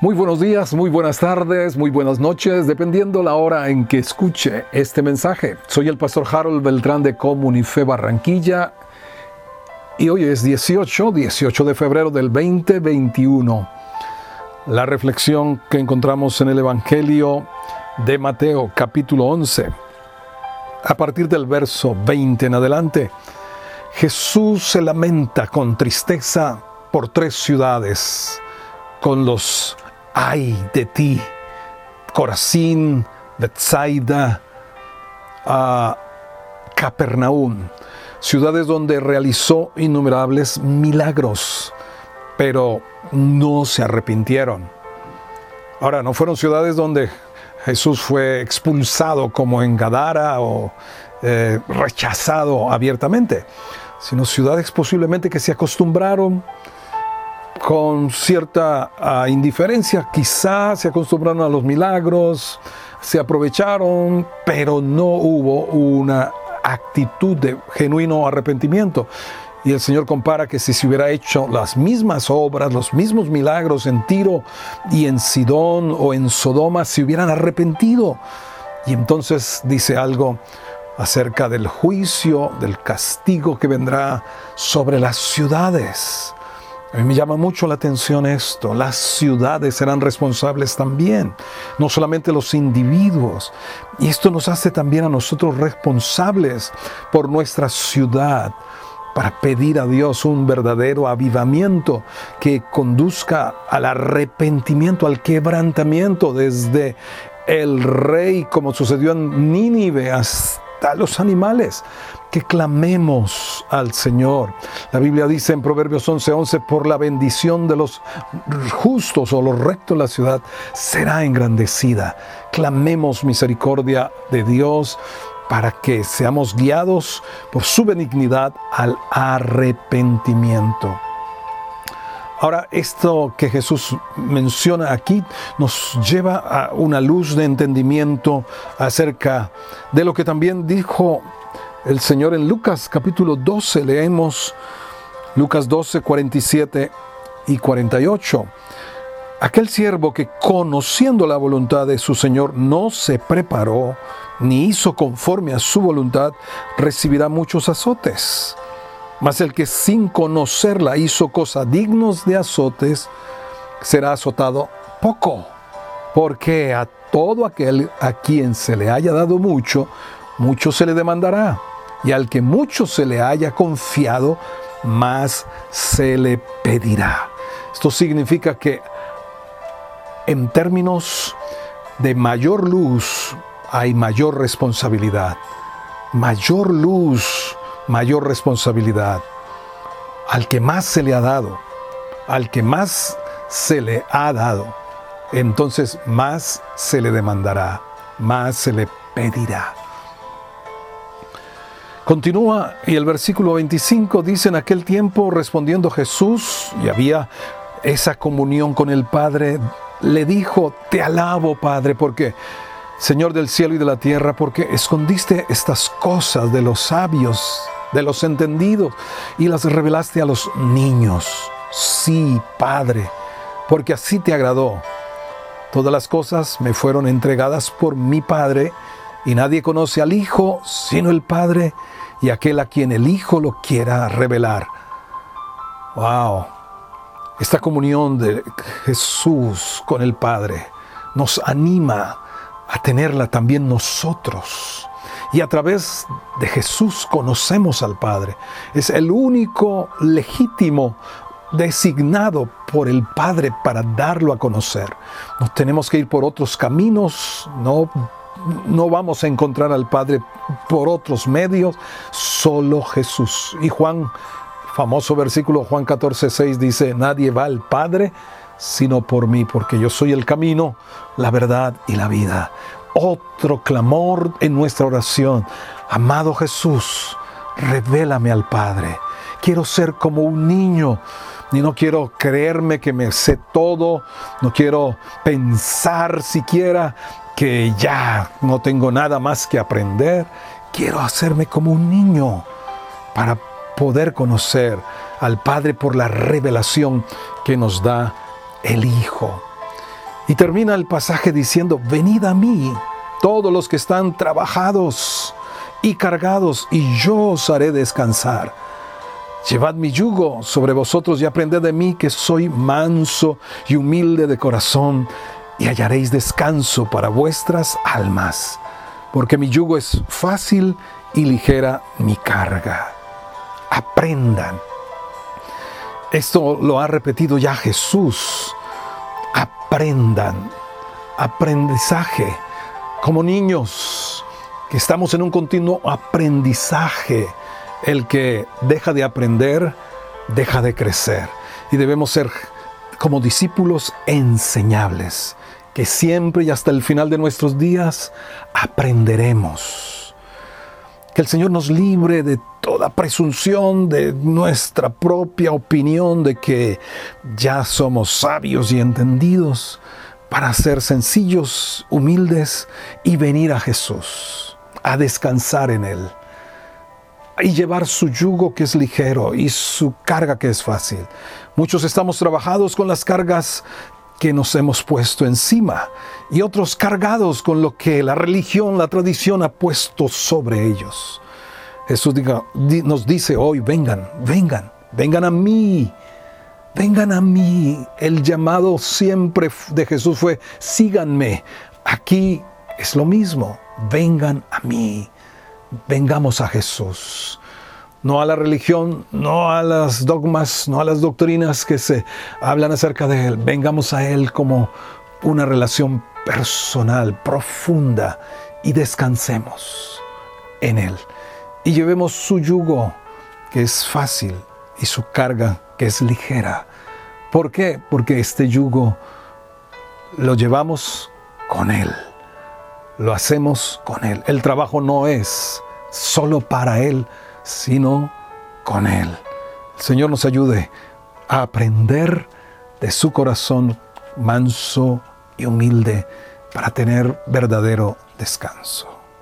Muy buenos días, muy buenas tardes, muy buenas noches, dependiendo la hora en que escuche este mensaje. Soy el pastor Harold Beltrán de Comunife Barranquilla y hoy es 18, 18 de febrero del 2021. La reflexión que encontramos en el Evangelio de Mateo capítulo 11. A partir del verso 20 en adelante, Jesús se lamenta con tristeza por tres ciudades, con los ay de ti, Corazín, Bethsaida, Capernaum, ciudades donde realizó innumerables milagros, pero no se arrepintieron. Ahora, no fueron ciudades donde Jesús fue expulsado como en Gadara o eh, rechazado abiertamente, sino ciudades posiblemente que se acostumbraron con cierta ah, indiferencia, quizás se acostumbraron a los milagros, se aprovecharon, pero no hubo una actitud de genuino arrepentimiento. Y el Señor compara que si se hubiera hecho las mismas obras, los mismos milagros en Tiro y en Sidón o en Sodoma, se hubieran arrepentido. Y entonces dice algo acerca del juicio, del castigo que vendrá sobre las ciudades. A mí me llama mucho la atención esto. Las ciudades serán responsables también, no solamente los individuos. Y esto nos hace también a nosotros responsables por nuestra ciudad para pedir a Dios un verdadero avivamiento que conduzca al arrepentimiento, al quebrantamiento desde el rey, como sucedió en Nínive, hasta los animales que clamemos al Señor. La Biblia dice en Proverbios 11:11, por la bendición de los justos o los rectos la ciudad será engrandecida. Clamemos misericordia de Dios para que seamos guiados por su benignidad al arrepentimiento. Ahora, esto que Jesús menciona aquí nos lleva a una luz de entendimiento acerca de lo que también dijo el Señor en Lucas capítulo 12. Leemos Lucas 12, 47 y 48. Aquel siervo que conociendo la voluntad de su Señor no se preparó ni hizo conforme a su voluntad, recibirá muchos azotes. Mas el que sin conocerla hizo cosas dignos de azotes, será azotado poco. Porque a todo aquel a quien se le haya dado mucho, mucho se le demandará y al que mucho se le haya confiado, más se le pedirá. Esto significa que en términos de mayor luz hay mayor responsabilidad. Mayor luz, mayor responsabilidad. Al que más se le ha dado, al que más se le ha dado, entonces más se le demandará, más se le pedirá. Continúa y el versículo 25 dice, en aquel tiempo respondiendo Jesús, y había esa comunión con el Padre, le dijo, te alabo Padre, porque Señor del cielo y de la tierra, porque escondiste estas cosas de los sabios, de los entendidos, y las revelaste a los niños. Sí, Padre, porque así te agradó. Todas las cosas me fueron entregadas por mi Padre, y nadie conoce al Hijo sino el Padre y aquel a quien el Hijo lo quiera revelar. ¡Wow! Esta comunión de Jesús con el Padre nos anima a tenerla también nosotros. Y a través de Jesús conocemos al Padre. Es el único legítimo designado por el Padre para darlo a conocer. Nos tenemos que ir por otros caminos, no no vamos a encontrar al Padre por otros medios, solo Jesús. Y Juan, famoso versículo Juan 14, 6 dice, nadie va al Padre sino por mí, porque yo soy el camino, la verdad y la vida. Otro clamor en nuestra oración, amado Jesús, revélame al Padre. Quiero ser como un niño y no quiero creerme que me sé todo, no quiero pensar siquiera que ya no tengo nada más que aprender. Quiero hacerme como un niño para poder conocer al Padre por la revelación que nos da el Hijo. Y termina el pasaje diciendo, venid a mí, todos los que están trabajados y cargados, y yo os haré descansar. Llevad mi yugo sobre vosotros y aprended de mí que soy manso y humilde de corazón, y hallaréis descanso para vuestras almas, porque mi yugo es fácil y ligera mi carga. Aprendan. Esto lo ha repetido ya Jesús. Aprendan. Aprendizaje. Como niños que estamos en un continuo aprendizaje el que deja de aprender, deja de crecer. Y debemos ser como discípulos enseñables, que siempre y hasta el final de nuestros días aprenderemos. Que el Señor nos libre de toda presunción de nuestra propia opinión de que ya somos sabios y entendidos para ser sencillos, humildes y venir a Jesús, a descansar en Él y llevar su yugo que es ligero y su carga que es fácil. Muchos estamos trabajados con las cargas que nos hemos puesto encima y otros cargados con lo que la religión, la tradición ha puesto sobre ellos. Jesús nos dice hoy, vengan, vengan, vengan a mí, vengan a mí. El llamado siempre de Jesús fue, síganme. Aquí es lo mismo, vengan a mí vengamos a Jesús. No a la religión, no a las dogmas, no a las doctrinas que se hablan acerca de Él. Vengamos a Él como una relación personal, profunda, y descansemos en Él. Y llevemos su yugo, que es fácil, y su carga, que es ligera. ¿Por qué? Porque este yugo lo llevamos con Él lo hacemos con Él. El trabajo no es solo para Él, sino con Él. El Señor nos ayude a aprender de su corazón manso y humilde para tener verdadero descanso.